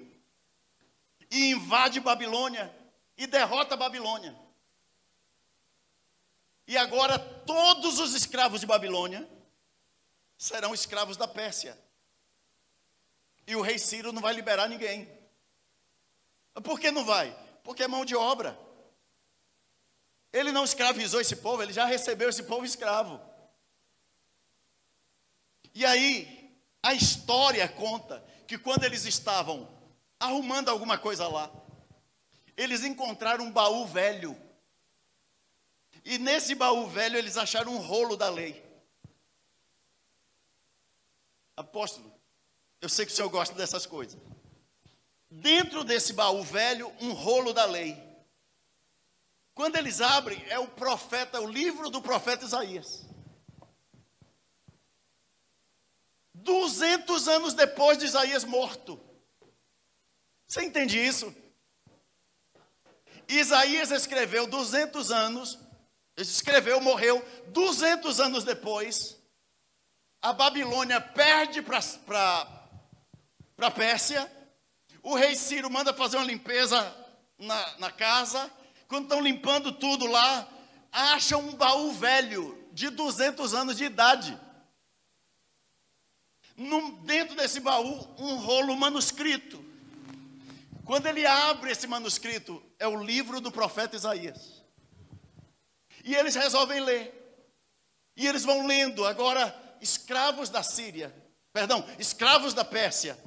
e invade Babilônia e derrota Babilônia. E agora todos os escravos de Babilônia serão escravos da Pérsia. E o rei Ciro não vai liberar ninguém. Por que não vai? Porque é mão de obra. Ele não escravizou esse povo, ele já recebeu esse povo escravo. E aí, a história conta que quando eles estavam arrumando alguma coisa lá, eles encontraram um baú velho. E nesse baú velho eles acharam um rolo da lei. Apóstolo, eu sei que o senhor gosta dessas coisas. Dentro desse baú velho, um rolo da lei. Quando eles abrem, é o profeta, o livro do profeta Isaías. 200 anos depois de Isaías morto. Você entende isso? Isaías escreveu 200 anos, escreveu, morreu 200 anos depois. A Babilônia perde para para a Pérsia. O rei Ciro manda fazer uma limpeza na, na casa. Quando estão limpando tudo lá, acha um baú velho de 200 anos de idade. Dentro desse baú, um rolo manuscrito. Quando ele abre esse manuscrito, é o livro do profeta Isaías. E eles resolvem ler. E eles vão lendo. Agora, escravos da Síria, perdão, escravos da Pérsia,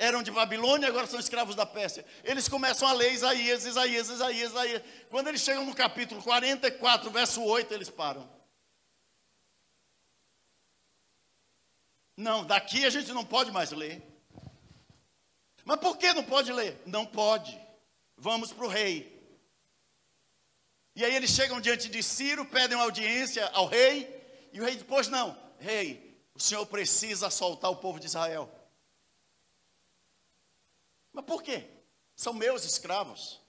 eram de Babilônia, agora são escravos da Pérsia. Eles começam a ler Isaías, Isaías, Isaías, Isaías. Quando eles chegam no capítulo 44, verso 8, eles param. Não, daqui a gente não pode mais ler. Mas por que não pode ler? Não pode. Vamos para o rei. E aí eles chegam diante de Ciro, pedem audiência ao rei, e o rei diz: Pois não, rei, o senhor precisa soltar o povo de Israel. Mas por quê? São meus escravos.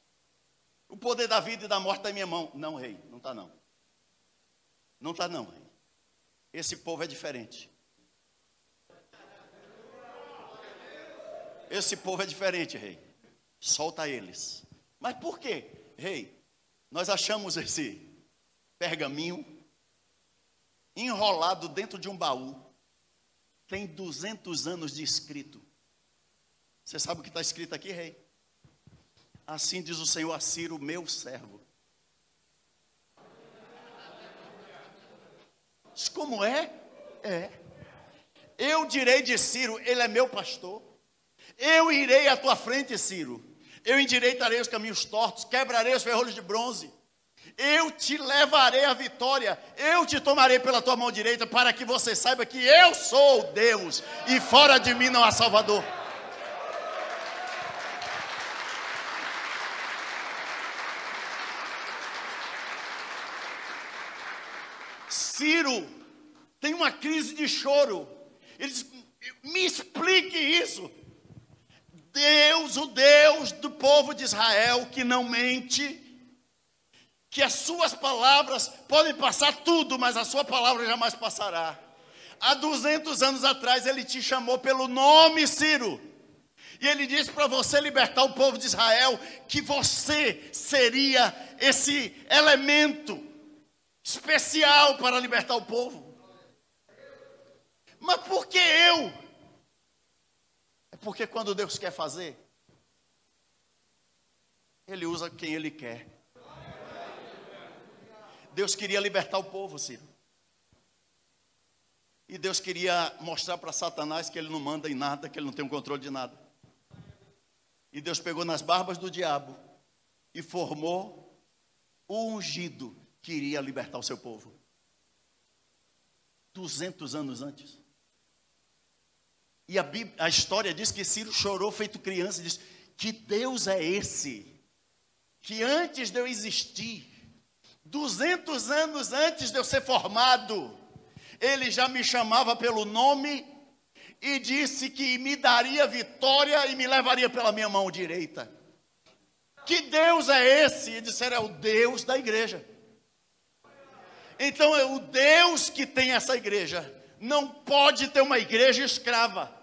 O poder da vida e da morte está em minha mão. Não, rei, não está não. Não está não, rei. Esse povo é diferente. Esse povo é diferente, rei. Solta eles. Mas por quê? Rei, nós achamos esse pergaminho enrolado dentro de um baú. Tem 200 anos de escrito. Você sabe o que está escrito aqui, rei? Assim diz o Senhor a Ciro, meu servo. Como é? É. Eu direi de Ciro, ele é meu pastor. Eu irei à tua frente, Ciro. Eu endireitarei os caminhos tortos, quebrarei os ferrolhos de bronze. Eu te levarei à vitória, eu te tomarei pela tua mão direita, para que você saiba que eu sou Deus e fora de mim não há Salvador. Ciro tem uma crise de choro. Ele diz: Me explique isso. Deus, o Deus do povo de Israel, que não mente, que as suas palavras podem passar tudo, mas a sua palavra jamais passará. Há 200 anos atrás ele te chamou pelo nome Ciro. E ele disse para você libertar o povo de Israel que você seria esse elemento especial para libertar o povo. Mas por que eu? É porque quando Deus quer fazer, Ele usa quem Ele quer. Deus queria libertar o povo, Ciro. E Deus queria mostrar para Satanás que ele não manda em nada, que ele não tem o um controle de nada. E Deus pegou nas barbas do diabo e formou o ungido que iria libertar o seu povo. 200 anos antes. E a, Bíblia, a história diz que Ciro chorou feito criança e disse: Que Deus é esse? Que antes de eu existir, 200 anos antes de eu ser formado, ele já me chamava pelo nome e disse que me daria vitória e me levaria pela minha mão direita. Que Deus é esse? E disseram: É o Deus da igreja. Então, é o Deus que tem essa igreja não pode ter uma igreja escrava.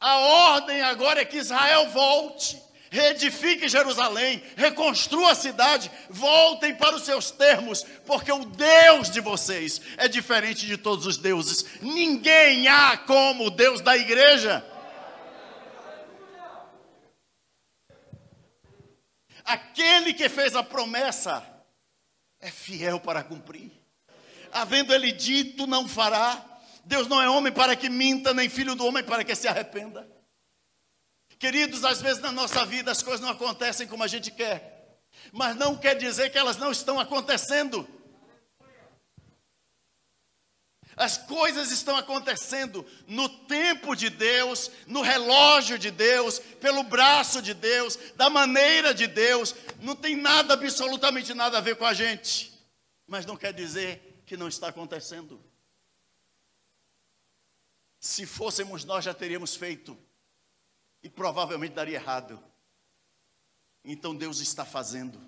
A ordem agora é que Israel volte, reedifique Jerusalém, reconstrua a cidade, voltem para os seus termos, porque o Deus de vocês é diferente de todos os deuses. Ninguém há como o Deus da igreja. Aquele que fez a promessa é fiel para cumprir. Havendo ele dito, não fará. Deus não é homem para que minta, nem filho do homem para que se arrependa. Queridos, às vezes na nossa vida as coisas não acontecem como a gente quer, mas não quer dizer que elas não estão acontecendo. As coisas estão acontecendo no tempo de Deus, no relógio de Deus, pelo braço de Deus, da maneira de Deus. Não tem nada, absolutamente nada a ver com a gente. Mas não quer dizer que não está acontecendo. Se fôssemos nós, já teríamos feito. E provavelmente daria errado. Então Deus está fazendo.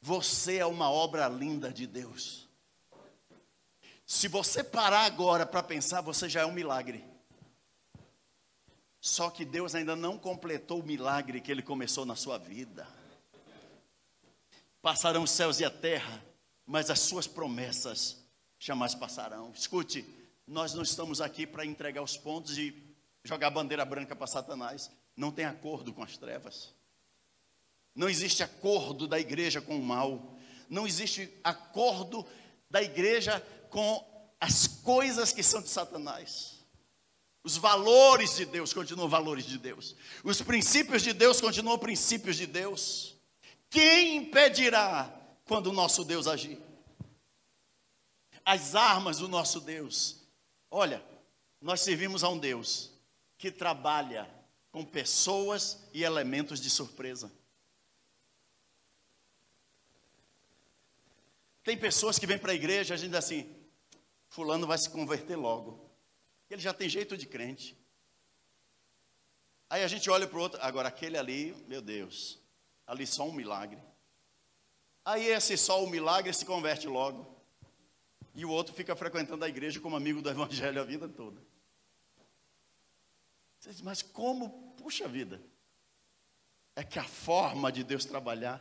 Você é uma obra linda de Deus. Se você parar agora para pensar, você já é um milagre. Só que Deus ainda não completou o milagre que Ele começou na sua vida. Passarão os céus e a terra, mas as suas promessas jamais passarão. Escute, nós não estamos aqui para entregar os pontos e jogar bandeira branca para Satanás. Não tem acordo com as trevas. Não existe acordo da igreja com o mal. Não existe acordo da igreja com as coisas que são de Satanás. Os valores de Deus continuam valores de Deus. Os princípios de Deus continuam princípios de Deus. Quem impedirá quando o nosso Deus agir? As armas do nosso Deus. Olha, nós servimos a um Deus que trabalha com pessoas e elementos de surpresa. Tem pessoas que vêm para a igreja, a gente diz assim: Fulano vai se converter logo. Ele já tem jeito de crente. Aí a gente olha para o outro, agora aquele ali, meu Deus, ali só um milagre. Aí esse só um milagre se converte logo. E o outro fica frequentando a igreja como amigo do evangelho a vida toda. Mas como, puxa vida, é que a forma de Deus trabalhar,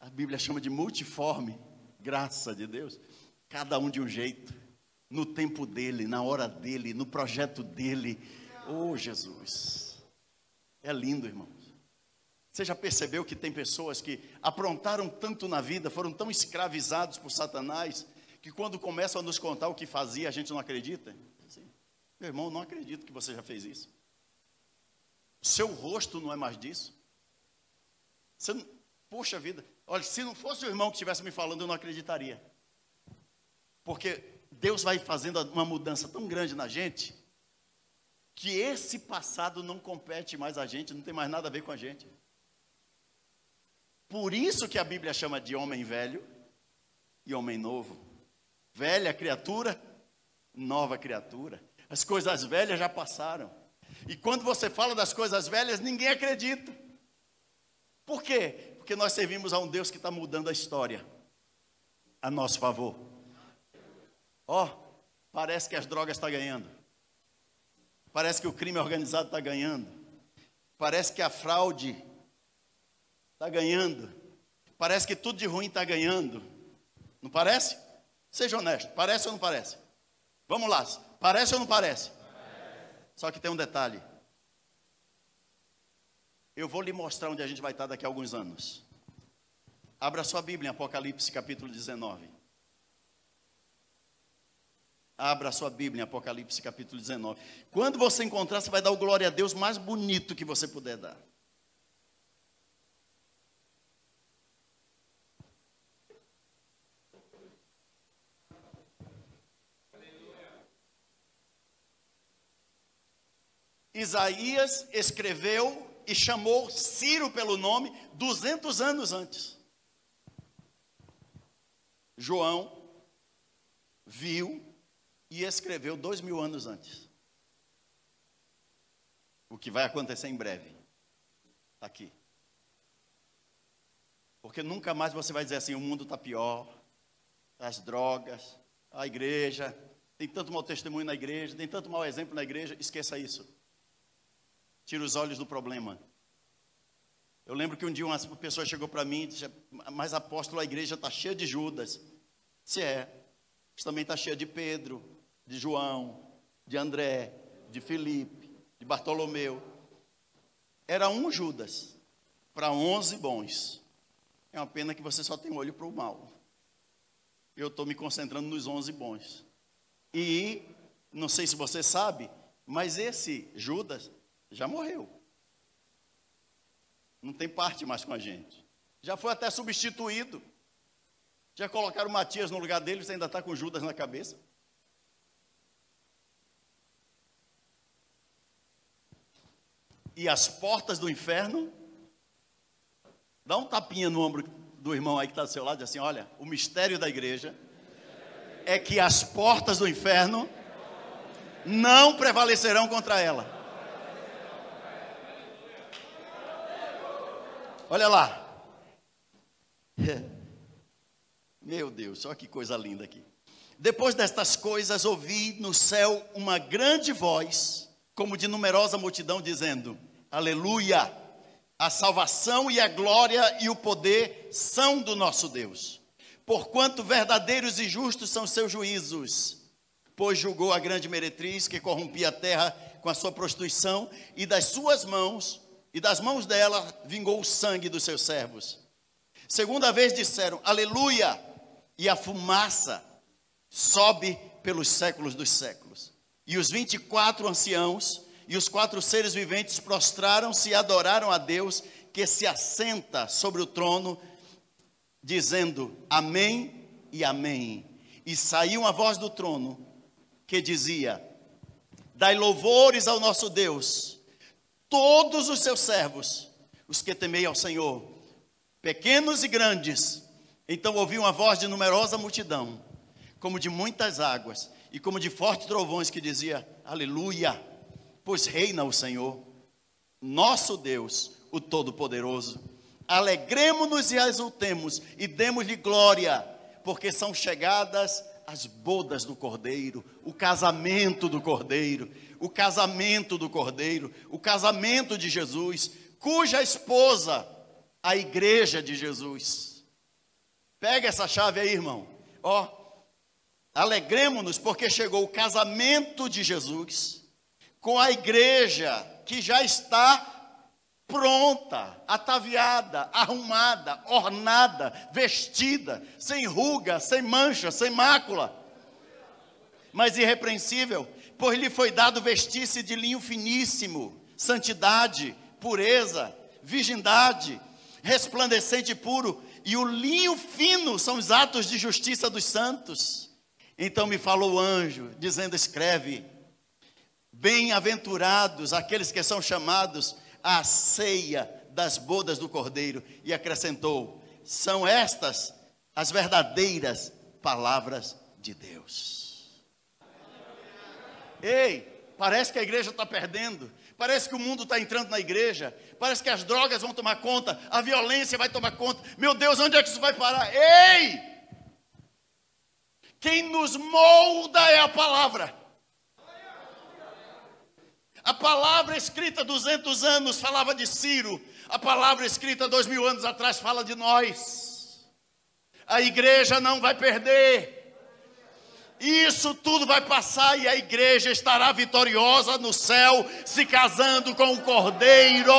a Bíblia chama de multiforme, graça de Deus, cada um de um jeito no tempo dele, na hora dele, no projeto dele. Oh, Jesus. É lindo, irmãos. Você já percebeu que tem pessoas que aprontaram tanto na vida, foram tão escravizados por Satanás, que quando começam a nos contar o que fazia, a gente não acredita? Assim, Meu irmão, não acredito que você já fez isso. Seu rosto não é mais disso. Você não, poxa vida, olha, se não fosse o irmão que estivesse me falando, eu não acreditaria. Porque Deus vai fazendo uma mudança tão grande na gente, que esse passado não compete mais a gente, não tem mais nada a ver com a gente. Por isso que a Bíblia chama de homem velho e homem novo. Velha criatura, nova criatura. As coisas velhas já passaram. E quando você fala das coisas velhas, ninguém acredita. Por quê? Porque nós servimos a um Deus que está mudando a história a nosso favor. Ó, oh, parece que as drogas estão tá ganhando. Parece que o crime organizado está ganhando. Parece que a fraude está ganhando. Parece que tudo de ruim está ganhando. Não parece? Seja honesto, parece ou não parece? Vamos lá, parece ou não parece? parece? Só que tem um detalhe. Eu vou lhe mostrar onde a gente vai estar daqui a alguns anos. Abra sua Bíblia em Apocalipse capítulo 19. Abra a sua Bíblia em Apocalipse capítulo 19. Quando você encontrar, você vai dar o glória a Deus mais bonito que você puder dar. Isaías escreveu e chamou Ciro pelo nome 200 anos antes. João viu e escreveu dois mil anos antes. O que vai acontecer em breve. Está aqui. Porque nunca mais você vai dizer assim: o mundo está pior, as drogas, a igreja, tem tanto mau testemunho na igreja, tem tanto mau exemplo na igreja. Esqueça isso. Tira os olhos do problema. Eu lembro que um dia uma pessoa chegou para mim e disse: Mas apóstolo, a igreja está cheia de Judas. Se é, também está cheia de Pedro, de João, de André, de Felipe, de Bartolomeu. Era um Judas para onze bons. É uma pena que você só tem olho para o mal. Eu estou me concentrando nos onze bons. E, não sei se você sabe, mas esse Judas já morreu. Não tem parte mais com a gente. Já foi até substituído. Já colocaram Matias no lugar dele, você ainda está com Judas na cabeça. E as portas do inferno. Dá um tapinha no ombro do irmão aí que está do seu lado, diz assim: olha, o mistério da igreja é que as portas do inferno não prevalecerão contra ela. Olha lá. Meu Deus, olha que coisa linda aqui. Depois destas coisas, ouvi no céu uma grande voz, como de numerosa multidão, dizendo: Aleluia! A salvação e a glória e o poder são do nosso Deus. Porquanto verdadeiros e justos são seus juízos, pois julgou a grande meretriz que corrompia a terra com a sua prostituição, e das suas mãos, e das mãos dela, vingou o sangue dos seus servos. Segunda vez disseram, aleluia, e a fumaça sobe pelos séculos dos séculos. E os vinte e quatro anciãos e os quatro seres viventes prostraram-se e adoraram a Deus que se assenta sobre o trono, dizendo Amém e Amém. E saiu a voz do trono que dizia: Dai louvores ao nosso Deus, todos os seus servos, os que temei ao Senhor, pequenos e grandes. Então ouvi uma voz de numerosa multidão, como de muitas águas, e como de fortes trovões, que dizia: Aleluia! Pois reina o Senhor, nosso Deus, o Todo-Poderoso. Alegremos-nos e exultemos e demos-lhe glória, porque são chegadas as bodas do Cordeiro, o casamento do Cordeiro, o casamento do Cordeiro, o casamento de Jesus, cuja esposa, a igreja de Jesus. Pega essa chave aí, irmão. Ó, alegremos-nos porque chegou o casamento de Jesus com a igreja que já está pronta, ataviada, arrumada, ornada, vestida, sem ruga, sem mancha, sem mácula, mas irrepreensível, pois lhe foi dado vestir-se de linho finíssimo, santidade, pureza, virgindade, resplandecente e puro, e o linho fino são os atos de justiça dos santos. Então me falou o anjo, dizendo: escreve Bem-aventurados aqueles que são chamados à ceia das bodas do Cordeiro. E acrescentou: são estas as verdadeiras palavras de Deus. Ei, parece que a igreja está perdendo. Parece que o mundo está entrando na igreja. Parece que as drogas vão tomar conta. A violência vai tomar conta. Meu Deus, onde é que isso vai parar? Ei! Quem nos molda é a palavra. A palavra escrita 200 anos falava de Ciro, a palavra escrita dois mil anos atrás fala de nós. A igreja não vai perder. Isso tudo vai passar e a igreja estará vitoriosa no céu, se casando com o Cordeiro.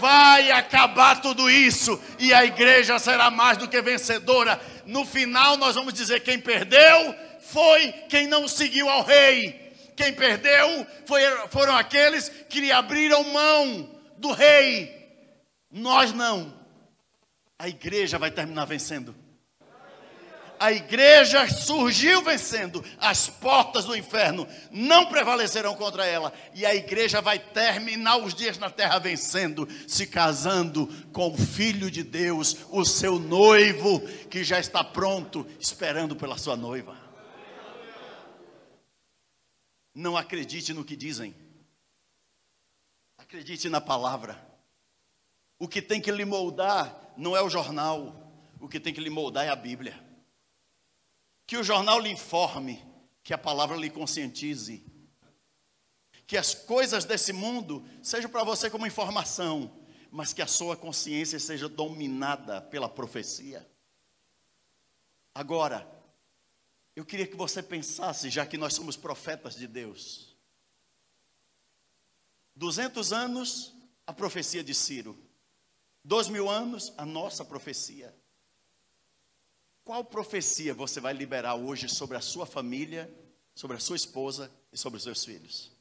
Vai acabar tudo isso e a igreja será mais do que vencedora. No final, nós vamos dizer: quem perdeu foi quem não seguiu ao rei. Quem perdeu foi, foram aqueles que lhe abriram mão do rei. Nós não. A igreja vai terminar vencendo. A igreja surgiu vencendo, as portas do inferno não prevalecerão contra ela, e a igreja vai terminar os dias na terra vencendo, se casando com o Filho de Deus, o seu noivo, que já está pronto, esperando pela sua noiva. Não acredite no que dizem. Acredite na palavra. O que tem que lhe moldar não é o jornal. O que tem que lhe moldar é a Bíblia. Que o jornal lhe informe, que a palavra lhe conscientize. Que as coisas desse mundo sejam para você como informação, mas que a sua consciência seja dominada pela profecia. Agora, eu queria que você pensasse, já que nós somos profetas de Deus. 200 anos, a profecia de Ciro. Dois mil anos, a nossa profecia. Qual profecia você vai liberar hoje sobre a sua família, sobre a sua esposa e sobre os seus filhos?